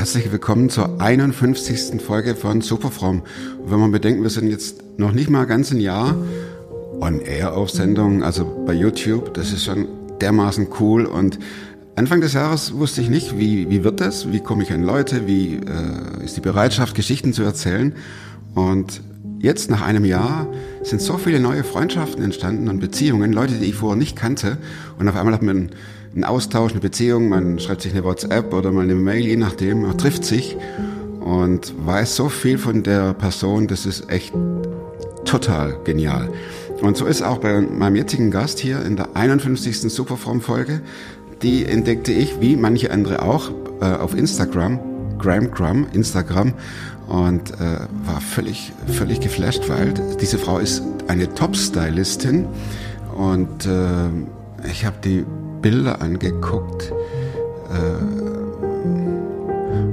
Herzlich willkommen zur 51. Folge von Superfrom. Und wenn man bedenkt, wir sind jetzt noch nicht mal ganz ein Jahr on air auf Sendung, also bei YouTube, das ist schon dermaßen cool und Anfang des Jahres wusste ich nicht, wie, wie wird das, wie komme ich an Leute, wie äh, ist die Bereitschaft, Geschichten zu erzählen. Und jetzt nach einem Jahr sind so viele neue Freundschaften entstanden und Beziehungen, Leute, die ich vorher nicht kannte. Und auf einmal hat man einen Austausch, eine Beziehung, man schreibt sich eine WhatsApp oder mal eine Mail, je nachdem, man trifft sich und weiß so viel von der Person, das ist echt total genial. Und so ist auch bei meinem jetzigen Gast hier in der 51. Superform-Folge. Die entdeckte ich, wie manche andere auch, äh, auf Instagram, Gramgram, Instagram, und äh, war völlig, völlig geflasht, weil diese Frau ist eine Top-Stylistin und äh, ich habe die Bilder angeguckt äh,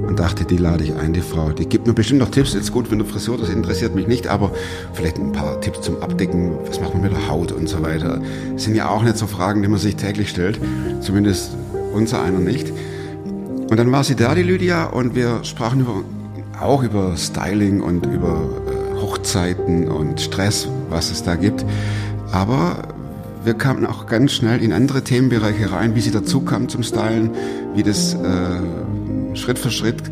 und dachte, die lade ich ein, die Frau. Die gibt mir bestimmt noch Tipps. Jetzt gut, wenn du Frisur, das interessiert mich nicht, aber vielleicht ein paar Tipps zum Abdecken. Was macht man mit der Haut und so weiter. Das sind ja auch nicht so Fragen, die man sich täglich stellt. Zumindest unser einer nicht. Und dann war sie da, die Lydia, und wir sprachen über, auch über Styling und über äh, Hochzeiten und Stress, was es da gibt. Aber wir kamen auch ganz schnell in andere Themenbereiche rein, wie sie dazu kam zum Stylen, wie das äh, Schritt für Schritt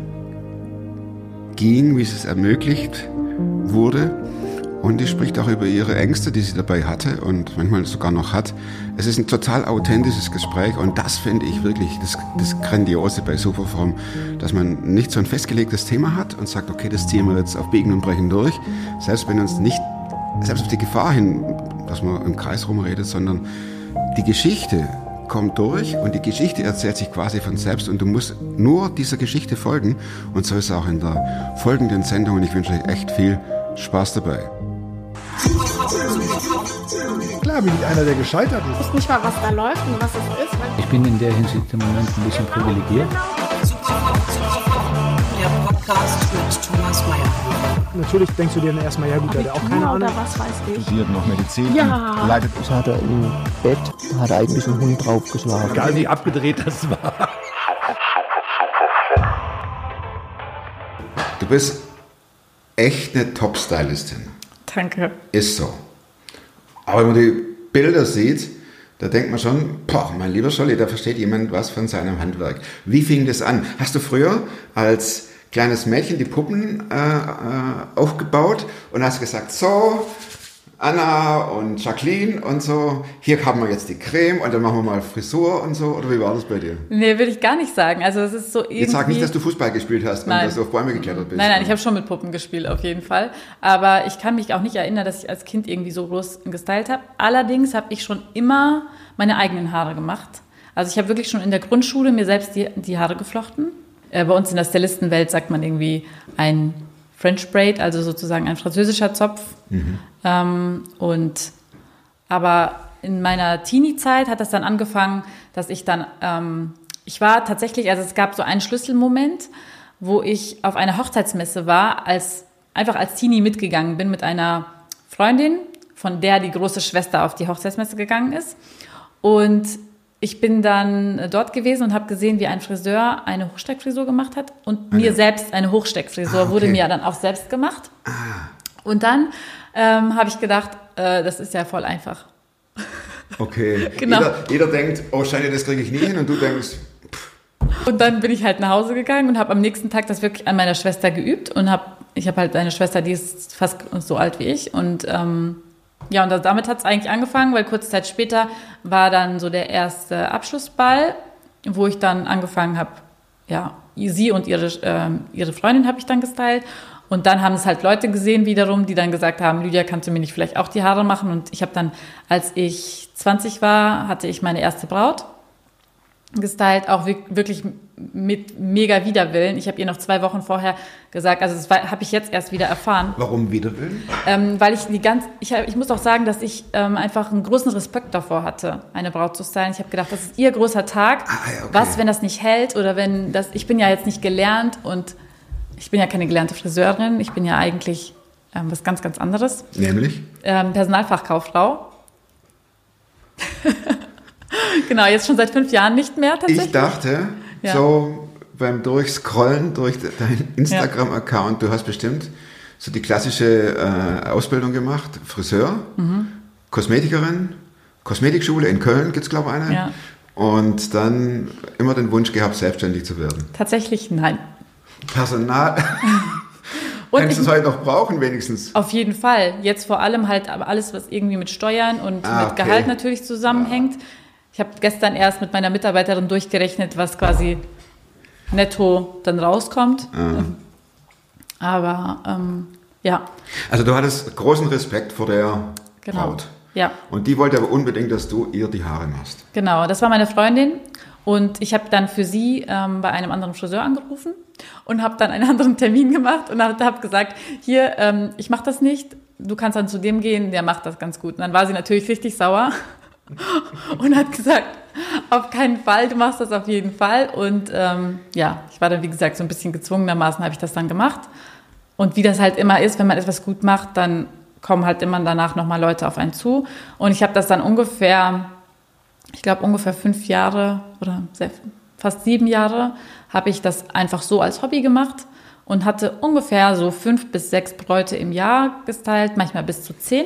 ging, wie es ermöglicht wurde. Und die spricht auch über ihre Ängste, die sie dabei hatte und manchmal sogar noch hat. Es ist ein total authentisches Gespräch und das finde ich wirklich das, das Grandiose bei Superform, dass man nicht so ein festgelegtes Thema hat und sagt, okay, das ziehen wir jetzt auf Biegen und Brechen durch, selbst wenn uns nicht, selbst auf die Gefahr hin dass man im Kreis rumredet, sondern die Geschichte kommt durch und die Geschichte erzählt sich quasi von selbst und du musst nur dieser Geschichte folgen und so ist es auch in der folgenden Sendung und ich wünsche euch echt viel Spaß dabei. Klar bin ich einer, der gescheitert ist. Ich weiß nicht mal, was da läuft und was es ist. Ich bin in der Hinsicht im Moment ein bisschen privilegiert. Der Podcast mit Thomas Mayer. Natürlich denkst du dir dann erstmal, ja gut, der hat auch keine Abitur Ahnung. was weiß ich. studiert noch Medizin, Ja. leidet Das hat er im Bett, hat eigentlich einen Hund draufgeschlagen. Egal wie abgedreht das war. Du bist echt eine Top-Stylistin. Danke. Ist so. Aber wenn man die Bilder sieht, da denkt man schon, boah, mein lieber Scholli, da versteht jemand was von seinem Handwerk. Wie fing das an? Hast du früher als kleines Mädchen die Puppen äh, äh, aufgebaut und hast gesagt, so, Anna und Jacqueline und so, hier haben wir jetzt die Creme und dann machen wir mal Frisur und so. Oder wie war das bei dir? Nee, würde ich gar nicht sagen. Also es ist so irgendwie... Jetzt sag nicht, dass du Fußball gespielt hast Nein. und dass du auf Bäume geklettert bist. Nein, nein, ich habe schon mit Puppen gespielt, auf jeden Fall. Aber ich kann mich auch nicht erinnern, dass ich als Kind irgendwie so groß gestylt habe. Allerdings habe ich schon immer meine eigenen Haare gemacht. Also ich habe wirklich schon in der Grundschule mir selbst die, die Haare geflochten. Äh, bei uns in der Stylistenwelt sagt man irgendwie ein French Braid, also sozusagen ein französischer Zopf. Ähm, und aber in meiner Teenie-Zeit hat das dann angefangen, dass ich dann, ähm, ich war tatsächlich, also es gab so einen Schlüsselmoment, wo ich auf einer Hochzeitsmesse war, als einfach als Teenie mitgegangen bin mit einer Freundin, von der die große Schwester auf die Hochzeitsmesse gegangen ist. Und ich bin dann dort gewesen und habe gesehen, wie ein Friseur eine Hochsteckfrisur gemacht hat und mir selbst eine Hochsteckfrisur Ah, okay. wurde mir dann auch selbst gemacht. Und dann ähm, habe ich gedacht, äh, das ist ja voll einfach. Okay. Genau. Jeder, jeder denkt, oh Scheine, das kriege ich nie hin und du denkst, Und dann bin ich halt nach Hause gegangen und habe am nächsten Tag das wirklich an meiner Schwester geübt und habe, ich habe halt eine Schwester, die ist fast so alt wie ich und ähm, ja, und damit hat es eigentlich angefangen, weil kurze Zeit später war dann so der erste Abschlussball, wo ich dann angefangen habe, ja, sie und ihre, ähm, ihre Freundin habe ich dann gestylt. Und dann haben es halt Leute gesehen wiederum, die dann gesagt haben, Lydia, kannst du mir nicht vielleicht auch die Haare machen? Und ich habe dann, als ich 20 war, hatte ich meine erste Braut gestylt, auch wi- wirklich mit mega Widerwillen. Ich habe ihr noch zwei Wochen vorher gesagt, also das habe ich jetzt erst wieder erfahren, warum Widerwillen? ähm, weil ich die ganz, ich, hab, ich muss auch sagen, dass ich ähm, einfach einen großen Respekt davor hatte, eine Braut zu stylen. Ich habe gedacht, das ist ihr großer Tag. Ah, ja, okay. Was, wenn das nicht hält oder wenn das, ich bin ja jetzt nicht gelernt und ich bin ja keine gelernte Friseurin. Ich bin ja eigentlich ähm, was ganz, ganz anderes. Nämlich? Ähm, Personalfachkauffrau. genau, jetzt schon seit fünf Jahren nicht mehr tatsächlich. Ich dachte, Ja. so beim Durchscrollen durch deinen Instagram-Account, du hast bestimmt so die klassische äh, Ausbildung gemacht, Friseur, Mhm. Kosmetikerin, Kosmetikschule in Köln gibt es, glaube ich, eine. Ja. Und dann immer den Wunsch gehabt, selbstständig zu werden. Tatsächlich nein. Personal, Und kannst du es heute noch brauchen wenigstens? auf jeden Fall. Jetzt vor allem halt aber alles, was irgendwie mit Steuern und Ah, mit okay. Gehalt natürlich zusammenhängt. Ich habe gestern erst mit meiner Mitarbeiterin durchgerechnet, was quasi netto dann rauskommt. Ah. Aber ähm, ja, Also du hattest großen Respekt vor der genau. Braut. Ja. Und die wollte aber unbedingt, dass du ihr die Haare machst. Genau, das war meine Freundin und ich habe dann für sie ähm, bei einem anderen Friseur angerufen und habe dann einen anderen Termin gemacht und habe hab gesagt, hier, ähm, ich mache das nicht, du kannst dann zu dem gehen, der macht das ganz gut. Und dann war sie natürlich richtig sauer und hat gesagt, auf keinen Fall, du machst das auf jeden Fall. Und ähm, ja, ich war dann, wie gesagt, so ein bisschen gezwungenermaßen habe ich das dann gemacht. Und wie das halt immer ist, wenn man etwas gut macht, dann kommen halt immer danach nochmal Leute auf einen zu. Und ich habe das dann ungefähr ich glaube ungefähr fünf Jahre oder fast sieben Jahre habe ich das einfach so als Hobby gemacht und hatte ungefähr so fünf bis sechs Bräute im Jahr gestylt, manchmal bis zu zehn.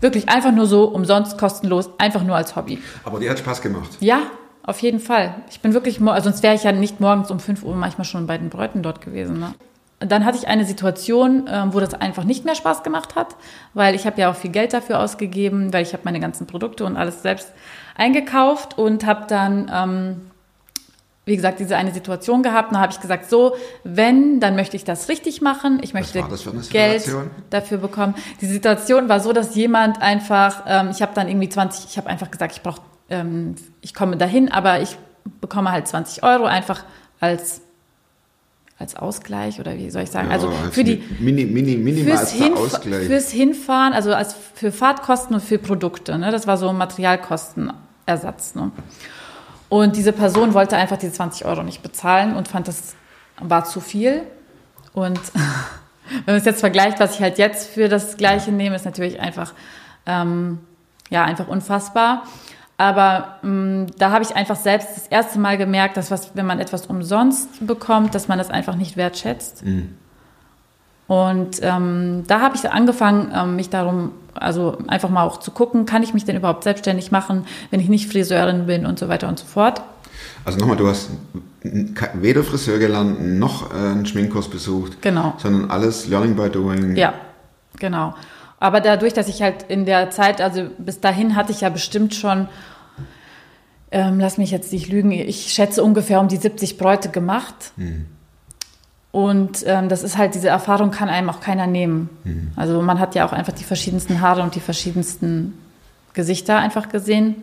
Wirklich einfach nur so, umsonst, kostenlos, einfach nur als Hobby. Aber die hat Spaß gemacht. Ja, auf jeden Fall. Ich bin wirklich, also sonst wäre ich ja nicht morgens um 5 Uhr manchmal schon bei den Bräuten dort gewesen. Ne? Dann hatte ich eine Situation, ähm, wo das einfach nicht mehr Spaß gemacht hat, weil ich habe ja auch viel Geld dafür ausgegeben, weil ich habe meine ganzen Produkte und alles selbst eingekauft und habe dann, ähm, wie gesagt, diese eine Situation gehabt. Und da habe ich gesagt, so, wenn, dann möchte ich das richtig machen. Ich möchte Geld dafür bekommen. Die Situation war so, dass jemand einfach, ähm, ich habe dann irgendwie 20, ich habe einfach gesagt, ich brauche, ähm, ich komme dahin, aber ich bekomme halt 20 Euro einfach als als Ausgleich oder wie soll ich sagen? Ja, also als für die mini, mini, fürs, minimalster Hinf Ausgleich. fürs Hinfahren, also als für Fahrtkosten und für Produkte. Ne? Das war so ein Materialkostenersatz. Ne? Und diese Person wollte einfach diese 20 Euro nicht bezahlen und fand, das war zu viel. Und wenn man es jetzt vergleicht, was ich halt jetzt für das Gleiche nehme, ist natürlich einfach, ähm, ja, einfach unfassbar. Aber ähm, da habe ich einfach selbst das erste Mal gemerkt, dass was, wenn man etwas umsonst bekommt, dass man das einfach nicht wertschätzt. Und ähm, da habe ich angefangen, ähm, mich darum, also einfach mal auch zu gucken, kann ich mich denn überhaupt selbstständig machen, wenn ich nicht Friseurin bin und so weiter und so fort. Also nochmal, du hast weder Friseur gelernt, noch äh, einen Schminkkurs besucht, Genau. sondern alles Learning by Doing. Ja, genau. Aber dadurch, dass ich halt in der Zeit, also bis dahin hatte ich ja bestimmt schon, ähm, lass mich jetzt nicht lügen, ich schätze ungefähr um die 70 Bräute gemacht. Und ähm, das ist halt, diese Erfahrung kann einem auch keiner nehmen. Also man hat ja auch einfach die verschiedensten Haare und die verschiedensten Gesichter einfach gesehen.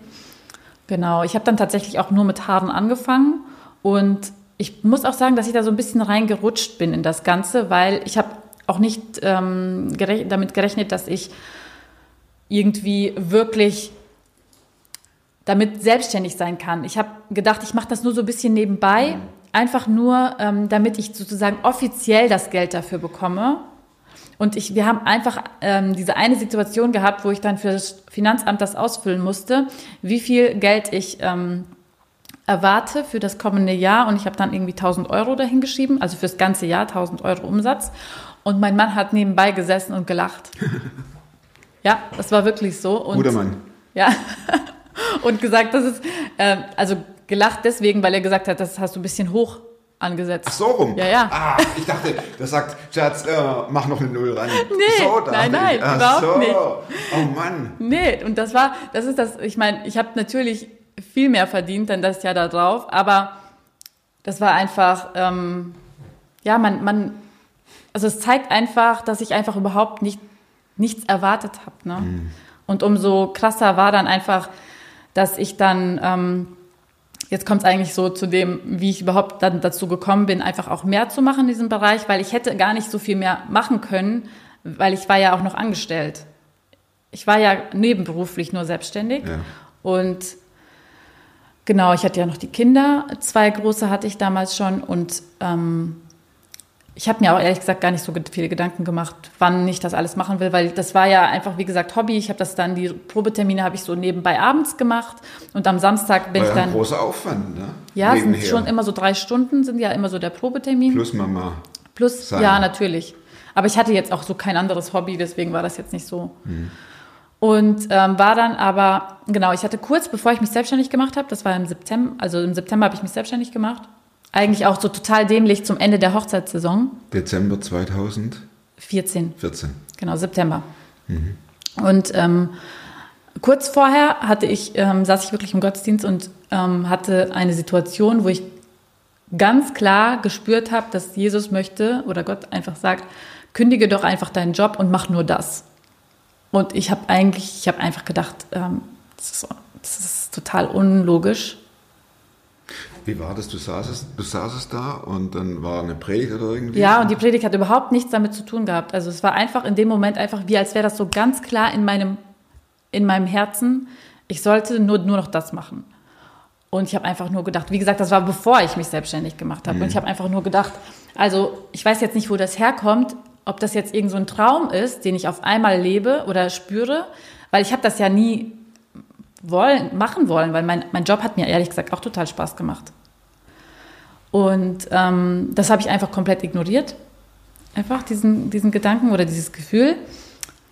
Genau, ich habe dann tatsächlich auch nur mit Haaren angefangen und ich muss auch sagen, dass ich da so ein bisschen reingerutscht bin in das Ganze, weil ich habe auch nicht ähm, gerech damit gerechnet, dass ich irgendwie wirklich damit selbstständig sein kann. Ich habe gedacht, ich mache das nur so ein bisschen nebenbei, einfach nur, ähm, damit ich sozusagen offiziell das Geld dafür bekomme. Und ich, wir haben einfach ähm, diese eine Situation gehabt, wo ich dann für das Finanzamt das ausfüllen musste, wie viel Geld ich ähm, erwarte für das kommende Jahr. Und ich habe dann irgendwie 1000 Euro dahingeschrieben, also fürs ganze Jahr 1000 Euro Umsatz. Und mein Mann hat nebenbei gesessen und gelacht. ja, das war wirklich so. Und, Guter Mann. Ja. und gesagt, das ist, ähm, also gelacht deswegen, weil er gesagt hat, das hast du ein bisschen hoch angesetzt. Ach so rum? Ja, ja. Ah, ich dachte, das sagt, Schatz, äh, mach noch eine Null ran. Nee, so nein, nein, ich. Ach überhaupt so. nicht. Oh Mann. Nee, und das war, das ist das, ich meine, ich habe natürlich viel mehr verdient dann das Jahr da drauf, aber das war einfach, ähm, ja, man, man, also es zeigt einfach, dass ich einfach überhaupt nicht, nichts erwartet habe. Ne? Und umso krasser war dann einfach, dass ich dann, ähm, jetzt kommt es eigentlich so zu dem, wie ich überhaupt dann dazu gekommen bin, einfach auch mehr zu machen in diesem Bereich, weil ich hätte gar nicht so viel mehr machen können, weil ich war ja auch noch angestellt. Ich war ja nebenberuflich nur selbstständig Ja. und genau, ich hatte ja noch die Kinder, zwei große hatte ich damals schon und ähm, ich habe mir auch ehrlich gesagt gar nicht so viele Gedanken gemacht, wann ich das alles machen will, weil das war ja einfach, wie gesagt, Hobby. Ich habe das dann, die Probetermine habe ich so nebenbei abends gemacht und am Samstag bin War ich ja ein dann. großer Aufwand, ne? Ja, es sind Nebenher. schon immer so drei Stunden, sind ja immer so der Probetermin. Plus Mama. Plus, sein. ja, natürlich. Aber ich hatte jetzt auch so kein anderes Hobby, deswegen war das jetzt nicht so. Und ähm, war dann aber, genau, ich hatte kurz, bevor ich mich selbstständig gemacht habe, das war im September, also im September habe ich mich selbstständig gemacht. Eigentlich auch so total dämlich zum Ende der Hochzeitssaison. Dezember 2014. 14, genau, September. Und ähm, kurz vorher hatte ich, ähm, saß ich wirklich im Gottesdienst und ähm, hatte eine Situation, wo ich ganz klar gespürt habe, dass Jesus möchte oder Gott einfach sagt, kündige doch einfach deinen Job und mach nur das. Und ich habe eigentlich, ich habe einfach gedacht, ähm, das, ist, das ist total unlogisch. Wie war das? Du saßest, du saßest da und dann war eine Predigt oder irgendwie? Ja, und die Predigt hat überhaupt nichts damit zu tun gehabt. Also es war einfach in dem Moment einfach wie, als wäre das so ganz klar in meinem, in meinem Herzen, ich sollte nur, nur noch das machen. Und ich habe einfach nur gedacht, wie gesagt, das war bevor ich mich selbstständig gemacht habe. Und ich habe einfach nur gedacht, also ich weiß jetzt nicht, wo das herkommt, ob das jetzt irgend so ein Traum ist, den ich auf einmal lebe oder spüre, weil ich habe das ja nie wollen, machen wollen, weil mein, mein Job hat mir ehrlich gesagt auch total Spaß gemacht. Und ähm, das habe ich einfach komplett ignoriert. Einfach diesen, diesen Gedanken oder dieses Gefühl.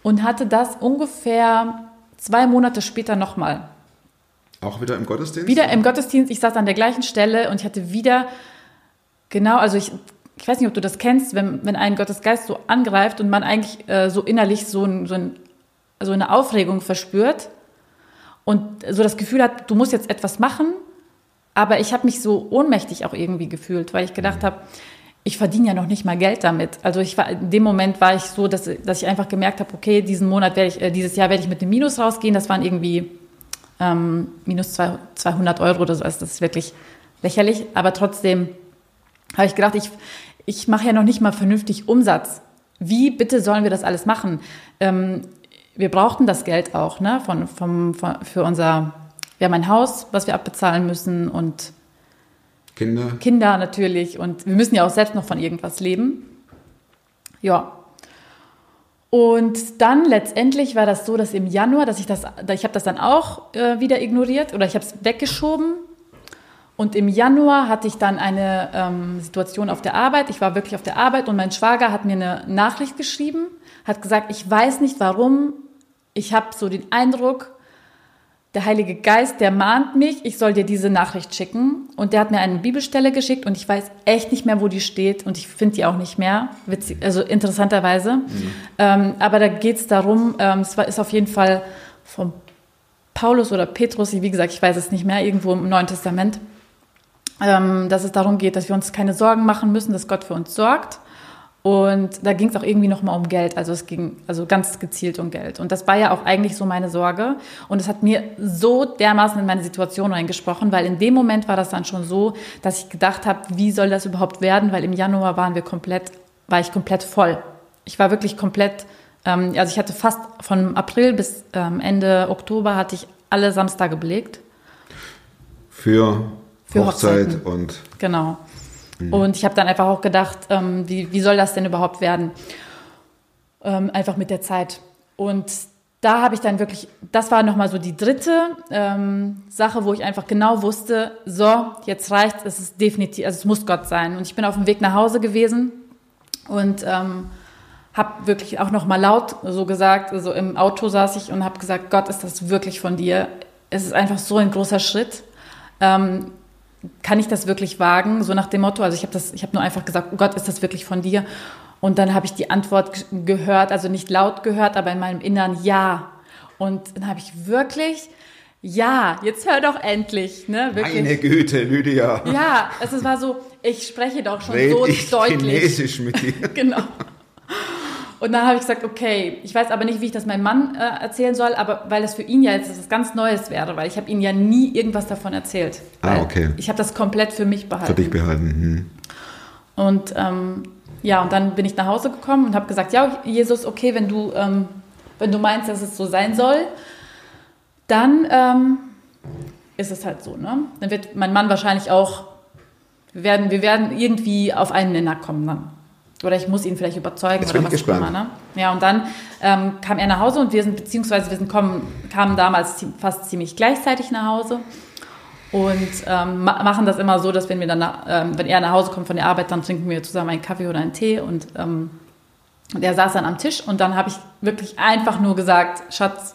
Und hatte das ungefähr zwei Monate später nochmal. Auch wieder im Gottesdienst? Wieder im Gottesdienst, ich saß an der gleichen Stelle und ich hatte wieder, genau, also ich, ich weiß nicht, ob du das kennst, wenn, wenn ein Gottesgeist so angreift und man eigentlich äh, so innerlich so, ein, so, ein, so eine Aufregung verspürt und so das Gefühl hat, du musst jetzt etwas machen, aber ich habe mich so ohnmächtig auch irgendwie gefühlt, weil ich gedacht habe, ich verdiene ja noch nicht mal Geld damit. Also ich war, in dem Moment war ich so, dass, dass ich einfach gemerkt habe, okay, diesen Monat werde ich, äh, dieses Jahr werde ich mit dem Minus rausgehen. Das waren irgendwie ähm, minus zwei- 200 Euro oder so. Also das ist wirklich lächerlich. Aber trotzdem habe ich gedacht, ich, ich mache ja noch nicht mal vernünftig Umsatz. Wie bitte sollen wir das alles machen? Ähm, wir brauchten das Geld auch, ne, von, vom, von, für unser, wir haben ein Haus, was wir abbezahlen müssen und Kinder? Kinder natürlich und wir müssen ja auch selbst noch von irgendwas leben. Ja. Und dann letztendlich war das so, dass im Januar, dass ich das, ich habe das dann auch äh, wieder ignoriert oder ich habe es weggeschoben. Und im Januar hatte ich dann eine ähm, Situation auf der Arbeit. Ich war wirklich auf der Arbeit und mein Schwager hat mir eine Nachricht geschrieben, hat gesagt, ich weiß nicht warum. Ich habe so den Eindruck, der Heilige Geist, der mahnt mich, ich soll dir diese Nachricht schicken. Und der hat mir eine Bibelstelle geschickt und ich weiß echt nicht mehr, wo die steht und ich finde die auch nicht mehr. Witzig, also interessanterweise. Ähm, aber da geht es darum, ähm, es war, ist auf jeden Fall von Paulus oder Petrus, wie gesagt, ich weiß es nicht mehr, irgendwo im Neuen Testament, ähm, dass es darum geht, dass wir uns keine Sorgen machen müssen, dass Gott für uns sorgt. Und da ging es auch irgendwie nochmal um Geld. Also es ging also ganz gezielt um Geld. Und das war ja auch eigentlich so meine Sorge. Und es hat mir so dermaßen in meine Situation reingesprochen, weil in dem Moment war das dann schon so, dass ich gedacht habe, wie soll das überhaupt werden? Weil im Januar waren wir komplett, war ich komplett voll. Ich war wirklich komplett, ähm, also ich hatte fast von April bis ähm, Ende Oktober hatte ich alle Samstage belegt. Für, Für Hochzeit Hochzeiten. und Genau. Und ich habe dann einfach auch gedacht, ähm, wie, wie soll das denn überhaupt werden? Ähm, einfach mit der Zeit. Und da habe ich dann wirklich, das war nochmal so die dritte ähm, Sache, wo ich einfach genau wusste, so, jetzt reicht's, es ist definitiv, also es muss Gott sein. Und ich bin auf dem Weg nach Hause gewesen und ähm, habe wirklich auch nochmal laut so gesagt, also im Auto saß ich und habe gesagt, Gott, ist das wirklich von dir? Es ist einfach so ein großer Schritt. Ähm, kann ich das wirklich wagen? So nach dem Motto, also ich habe das, ich habe nur einfach gesagt, oh Gott, ist das wirklich von dir? Und dann habe ich die Antwort ge- gehört, also nicht laut gehört, aber in meinem Innern ja. Und dann habe ich wirklich, ja, jetzt hör doch endlich, ne? Wirklich. meine Güte, Lydia. Ja, also es war so, ich spreche doch schon Red so ich deutlich. Chinesisch mit dir. Genau. Und dann habe ich gesagt, okay, ich weiß aber nicht, wie ich das meinem Mann äh, erzählen soll, aber weil das für ihn ja jetzt etwas ganz Neues wäre, weil ich habe ihm ja nie irgendwas davon erzählt. Ah, okay. Ich habe das komplett für mich behalten. Für dich behalten. Hm. Und ähm, ja, und dann bin ich nach Hause gekommen und habe gesagt, ja, Jesus, okay, wenn du, ähm, wenn du meinst, dass es so sein soll, dann ähm, ist es halt so, ne? Dann wird mein Mann wahrscheinlich auch, wir werden, wir werden irgendwie auf einen Nenner kommen dann. Oder ich muss ihn vielleicht überzeugen Jetzt oder bin ich was auch immer. gespannt. Ne? Ja, und dann ähm, kam er nach Hause und wir sind, beziehungsweise wir sind kommen, kamen damals fast ziemlich gleichzeitig nach Hause und ähm, ma machen das immer so, dass wenn wir dann, ähm, wenn er nach Hause kommt von der Arbeit, dann trinken wir zusammen einen Kaffee oder einen Tee und ähm, und er saß dann am Tisch und dann habe ich wirklich einfach nur gesagt, Schatz,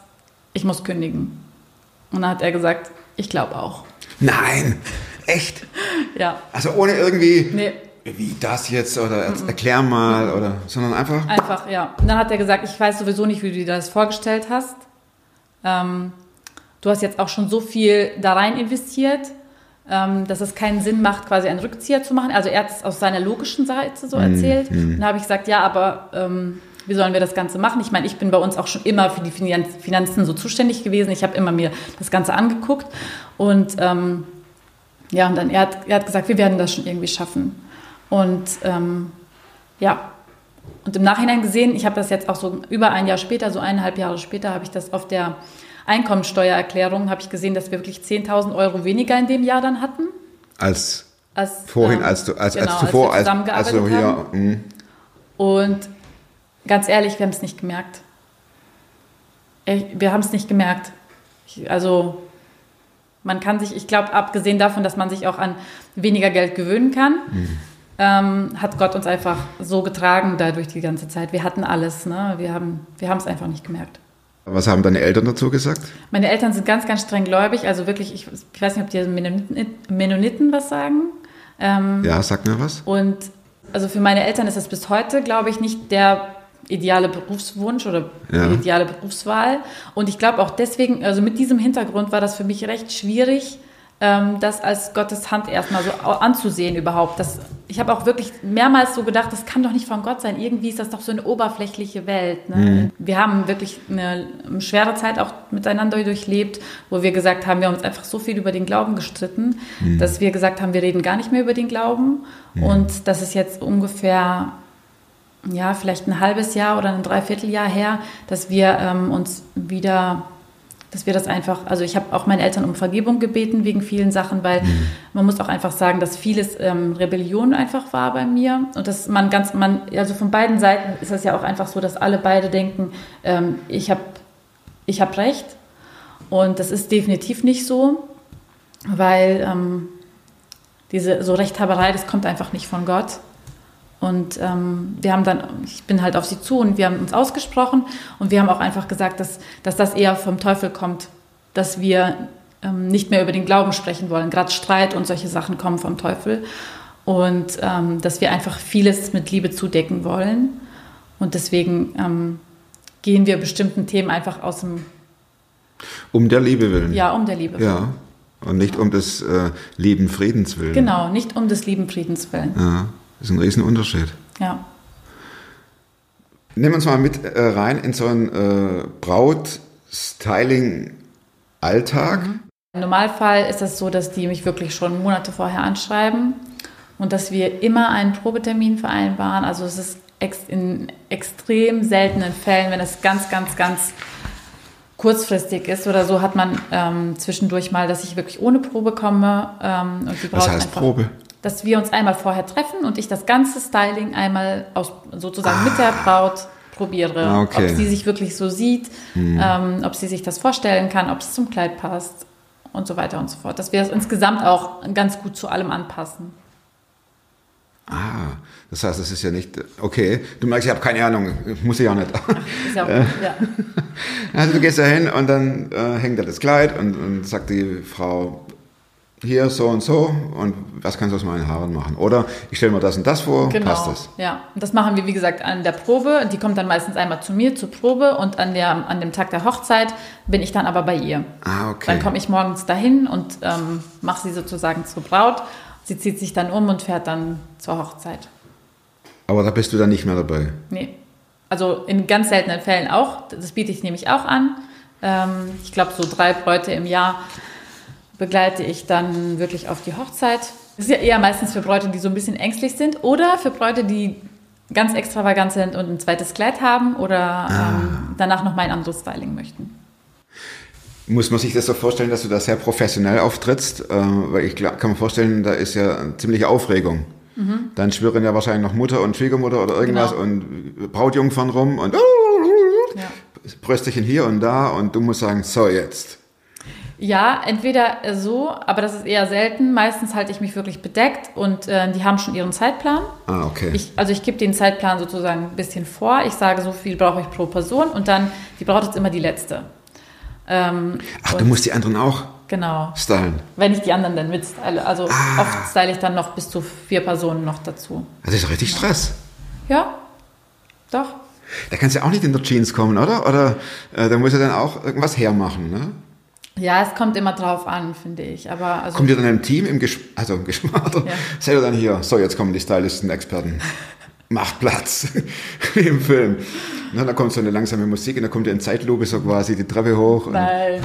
ich muss kündigen. Und dann hat er gesagt, ich glaube auch. Nein, echt? Ja, Also ohne irgendwie, nee, wie das jetzt oder er- erklär mal oder, sondern einfach. einfach, ja. Und dann hat er gesagt, ich weiß sowieso nicht, wie du dir das vorgestellt hast. Ähm, du hast jetzt auch schon so viel da rein investiert, ähm, dass es keinen Sinn macht, quasi einen Rückzieher zu machen. Also er hat es aus seiner logischen Seite so erzählt. Und dann habe ich gesagt, ja, aber ähm, wie sollen wir das Ganze machen? Ich meine, ich bin bei uns auch schon immer für die Finan- Finanzen so zuständig gewesen. Ich habe immer mir das Ganze angeguckt. Und ähm, ja, und dann er hat, er hat gesagt, wir werden das schon irgendwie schaffen. Und ähm, ja, und im Nachhinein gesehen, ich habe das jetzt auch so über ein Jahr später, so eineinhalb Jahre später, habe ich das auf der Einkommensteuererklärung, habe ich gesehen, dass wir wirklich 10.000 Euro weniger in dem Jahr dann hatten. Als Als, vorhin, ähm, als du, als, genau, als zuvor, als, zusammengearbeitet als du hier, haben. mh. Und ganz ehrlich, wir haben es nicht gemerkt. Wir haben es nicht gemerkt. Ich, also man kann sich, ich glaube, abgesehen davon, dass man sich auch an weniger Geld gewöhnen kann, ähm, hat Gott uns einfach so getragen dadurch die ganze Zeit. Wir hatten alles. Ne? Wir haben wir es einfach nicht gemerkt. was haben deine Eltern dazu gesagt? Meine Eltern sind ganz, ganz streng gläubig. Also wirklich, ich, ich weiß nicht, ob die Mennoniten, was sagen. Ähm, Ja, sag mir was. Und also für meine Eltern ist das bis heute, glaube ich, nicht der ideale Berufswunsch oder Ja. ideale Berufswahl. Und ich glaube auch deswegen, also mit diesem Hintergrund war das für mich recht schwierig, das als Gottes Hand erstmal so anzusehen überhaupt. Das, ich habe auch wirklich mehrmals so gedacht, das kann doch nicht von Gott sein. Irgendwie ist das doch so eine oberflächliche Welt. Ne? Wir haben wirklich eine schwere Zeit auch miteinander durchlebt, wo wir gesagt haben, wir haben uns einfach so viel über den Glauben gestritten, dass wir gesagt haben, wir reden gar nicht mehr über den Glauben. Und das ist jetzt ungefähr ja, vielleicht ein halbes Jahr oder ein Dreivierteljahr her, dass wir ähm, uns wieder, dass wir das einfach, also ich habe auch meine Eltern um Vergebung gebeten wegen vielen Sachen, weil man muss auch einfach sagen, dass vieles ähm, Rebellion einfach war bei mir und dass man ganz, man, also von beiden Seiten ist das ja auch einfach so, dass alle beide denken, ähm, ich habe ich hab recht und das ist definitiv nicht so, weil ähm, diese so Rechthaberei, das kommt einfach nicht von Gott. Und ähm, wir haben dann, ich bin halt auf sie zu und wir haben uns ausgesprochen und wir haben auch einfach gesagt, dass, dass das eher vom Teufel kommt, dass wir ähm, nicht mehr über den Glauben sprechen wollen. Gerade Streit und solche Sachen kommen vom Teufel. Und ähm, dass wir einfach vieles mit Liebe zudecken wollen. Und deswegen ähm, gehen wir bestimmten Themen einfach aus dem, Um der Liebe willen. ja, um der Liebe. willen. Ja. Und nicht um des äh, lieben Friedens willen. Genau, nicht um des lieben Friedens willen. Ja, das ist ein Riesenunterschied. Ja. Nimm uns mal mit äh, rein in so einen äh, Braut-Styling-Alltag. Im Normalfall ist es so, dass die mich wirklich schon Monate vorher anschreiben und dass wir immer einen Probetermin vereinbaren. Also es ist ex in extrem seltenen Fällen, wenn es ganz, ganz, ganz kurzfristig ist oder so, hat man ähm, zwischendurch mal, dass ich wirklich ohne Probe komme ähm, und die Braut Was heißt einfach, Probe? Dass wir uns einmal vorher treffen und ich das ganze Styling einmal aus, sozusagen mit der Braut probiere, Ah, okay. ob sie sich wirklich so sieht, ähm, ob sie sich das vorstellen kann, ob es zum Kleid passt und so weiter und so fort. Dass wir es insgesamt auch ganz gut zu allem anpassen. Ah, das heißt, es ist ja nicht, okay, du merkst, ich habe keine Ahnung, muss ich auch nicht. Ist ja auch, Äh. ja. Also du gehst da hin und dann äh, hängt da das Kleid und, und sagt die Frau, hier so und so und was kannst du aus meinen Haaren machen? Oder ich stelle mir das und das vor, Genau. passt das? Ja, und das machen wir, wie gesagt, an der Probe. Die kommt dann meistens einmal zu mir zur Probe und an, der, an dem Tag der Hochzeit bin ich dann aber bei ihr. Ah, okay. Dann komme ich morgens dahin und ähm, mache sie sozusagen zur Braut. Sie zieht sich dann um und fährt dann zur Hochzeit. Aber da bist du dann nicht mehr dabei. Nee. Also in ganz seltenen Fällen auch. Das biete ich nämlich auch an. Ähm, ich glaube, so drei Bräute im Jahr begleite ich dann wirklich auf die Hochzeit. Das ist ja eher meistens für Bräute, die so ein bisschen ängstlich sind oder für Bräute, die ganz extravagant sind und ein zweites Kleid haben oder ähm, danach noch mal ein anderes Styling möchten. Muss man sich das so vorstellen, dass du da sehr professionell auftrittst? Äh, weil ich kann mir vorstellen, da ist ja ziemliche Aufregung. dann schwirren ja wahrscheinlich noch Mutter und Schwiegermutter oder irgendwas Genau. und Brautjungfern rum und Ja. Bröstchen hier und da und du musst sagen, so jetzt. Ja, entweder so, aber das ist eher selten. Meistens halte ich mich wirklich bedeckt und äh, die haben schon ihren Zeitplan. Ah, okay. Ich, also ich gebe den Zeitplan sozusagen ein bisschen vor. Ich sage, so viel brauche ich pro Person und dann, die braucht jetzt immer die letzte. Ähm, Ach, du musst die anderen auch Genau. stylen. Wenn ich die anderen dann mitstyle. Also Ah. oft style ich dann noch bis zu vier Personen noch dazu. Das ist richtig Stress. Ja, doch. Da kannst du ja auch nicht in der Jeans kommen, oder? Oder äh, da muss er dann auch irgendwas hermachen, ne? Ja, es kommt immer drauf an, finde ich. Aber also, Kommt ihr dann im Team, im Gesch also im Geschmader, Ja. seid ihr dann hier, so jetzt kommen die Stylisten-Experten, macht Platz, wie im Film. Na, da kommt so eine langsame Musik und dann kommt ihr in Zeitlupe so quasi die Treppe hoch. Nein,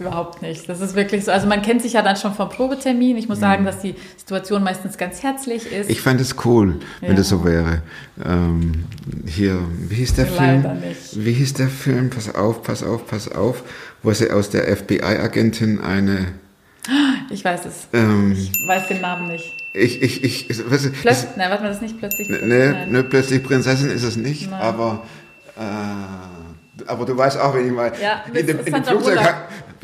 überhaupt nicht. Das ist wirklich so. Also man kennt sich ja dann schon vom Probetermin. Ich muss sagen, dass die Situation meistens ganz herzlich ist. Mhm. ich fände es cool, wenn Ja. das so wäre. Ähm, hier, wie hieß der Leider Film? nicht. Wie hieß der Film? Pass auf, pass auf, pass auf, wo sie aus der FBI-Agentin eine, Ich weiß es. ähm, Ich weiß den Namen nicht. ich, ich, ich, du, das, Plötzlich, nein, warte mal, das ist nicht plötzlich. Ne, plötzlich, ne, nein. ne, plötzlich Prinzessin ist es nicht, Nein. aber, äh, aber du weißt auch, wenn ich mal Ja, in dem, in dem Flugzeug.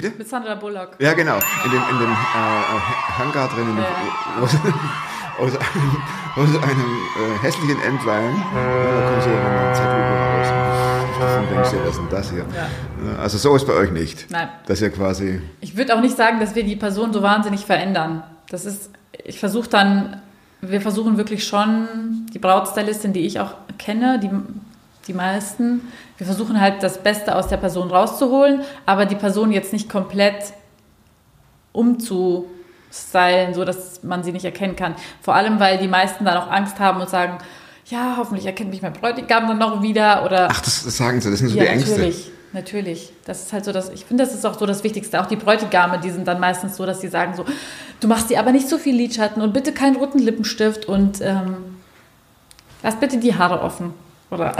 Bitte? Mit Sandra Bullock. Ja, genau. In dem, in dem äh, Hangar drin, in dem, aus, aus einem, aus einem äh, hässlichen. Ja, kommen sie ja dann in Zeitlupe raus. Und denkst du, was ist denn das hier? Ja. Also so ist bei euch nicht. Nein. Dass ihr quasi. Ich würde auch nicht sagen, dass wir die Person so wahnsinnig verändern. Das ist, ich versuche dann, wir versuchen wirklich schon, die Brautstylistin, die ich auch kenne, die, die meisten, wir versuchen halt das Beste aus der Person rauszuholen, aber die Person jetzt nicht komplett umzustylen, so dass man sie nicht erkennen kann. Vor allem, weil die meisten dann auch Angst haben und sagen, ja, hoffentlich erkennt mich mein Bräutigam dann noch wieder oder Ach, das, das sagen sie, das sind so ja, die Ängste. natürlich, natürlich. Das ist halt so, dass ich finde, das ist auch so das Wichtigste. Auch die Bräutigame, die sind dann meistens so, dass sie sagen so, du machst dir aber nicht so viel Lidschatten und bitte keinen roten Lippenstift und ähm, lass bitte die Haare offen. Oder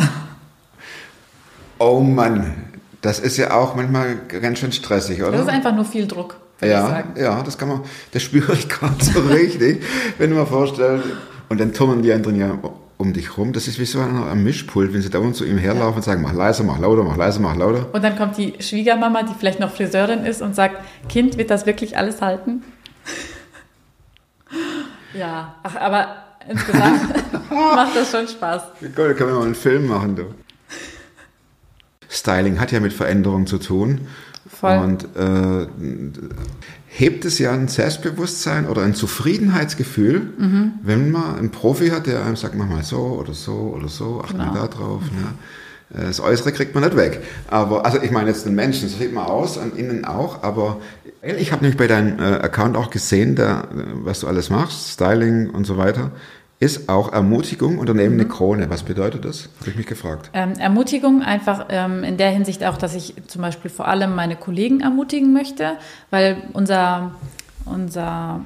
Oh Mann, das ist ja auch manchmal ganz schön stressig, oder? das ist einfach nur viel Druck, Ja, sagen. ja, das kann man, das spüre ich gerade so richtig, wenn du mir vorstellst. Und dann turnen die anderen ja um dich rum. Das ist wie so ein Mischpult, wenn sie dauernd zu ihm herlaufen und sagen, mach leiser, mach lauter, mach leiser, mach lauter. Und dann kommt die Schwiegermama, die vielleicht noch Friseurin ist und sagt, Kind, wird das wirklich alles halten? ja, ach, aber insgesamt macht das schon Spaß. Cool, da können wir mal einen Film machen, du. Styling hat ja mit Veränderung zu tun. Voll. Und äh, hebt es ja ein Selbstbewusstsein oder ein Zufriedenheitsgefühl, Mhm. wenn man einen Profi hat, der einem sagt, mach mal so oder so oder so, achte mal Genau. da drauf. Ne? Äh, Das Äußere kriegt man nicht weg. Aber, also ich meine jetzt den Menschen, so sieht man aus, an innen auch, aber ich habe nämlich bei deinem äh, Account auch gesehen, da, äh, was du alles machst, Styling und so weiter, ist auch Ermutigung und daneben Mhm. eine Krone. Was bedeutet das? Habe ich mich gefragt. Ähm, Ermutigung einfach ähm, in der Hinsicht auch, dass ich zum Beispiel vor allem meine Kollegen ermutigen möchte, weil unser, unser,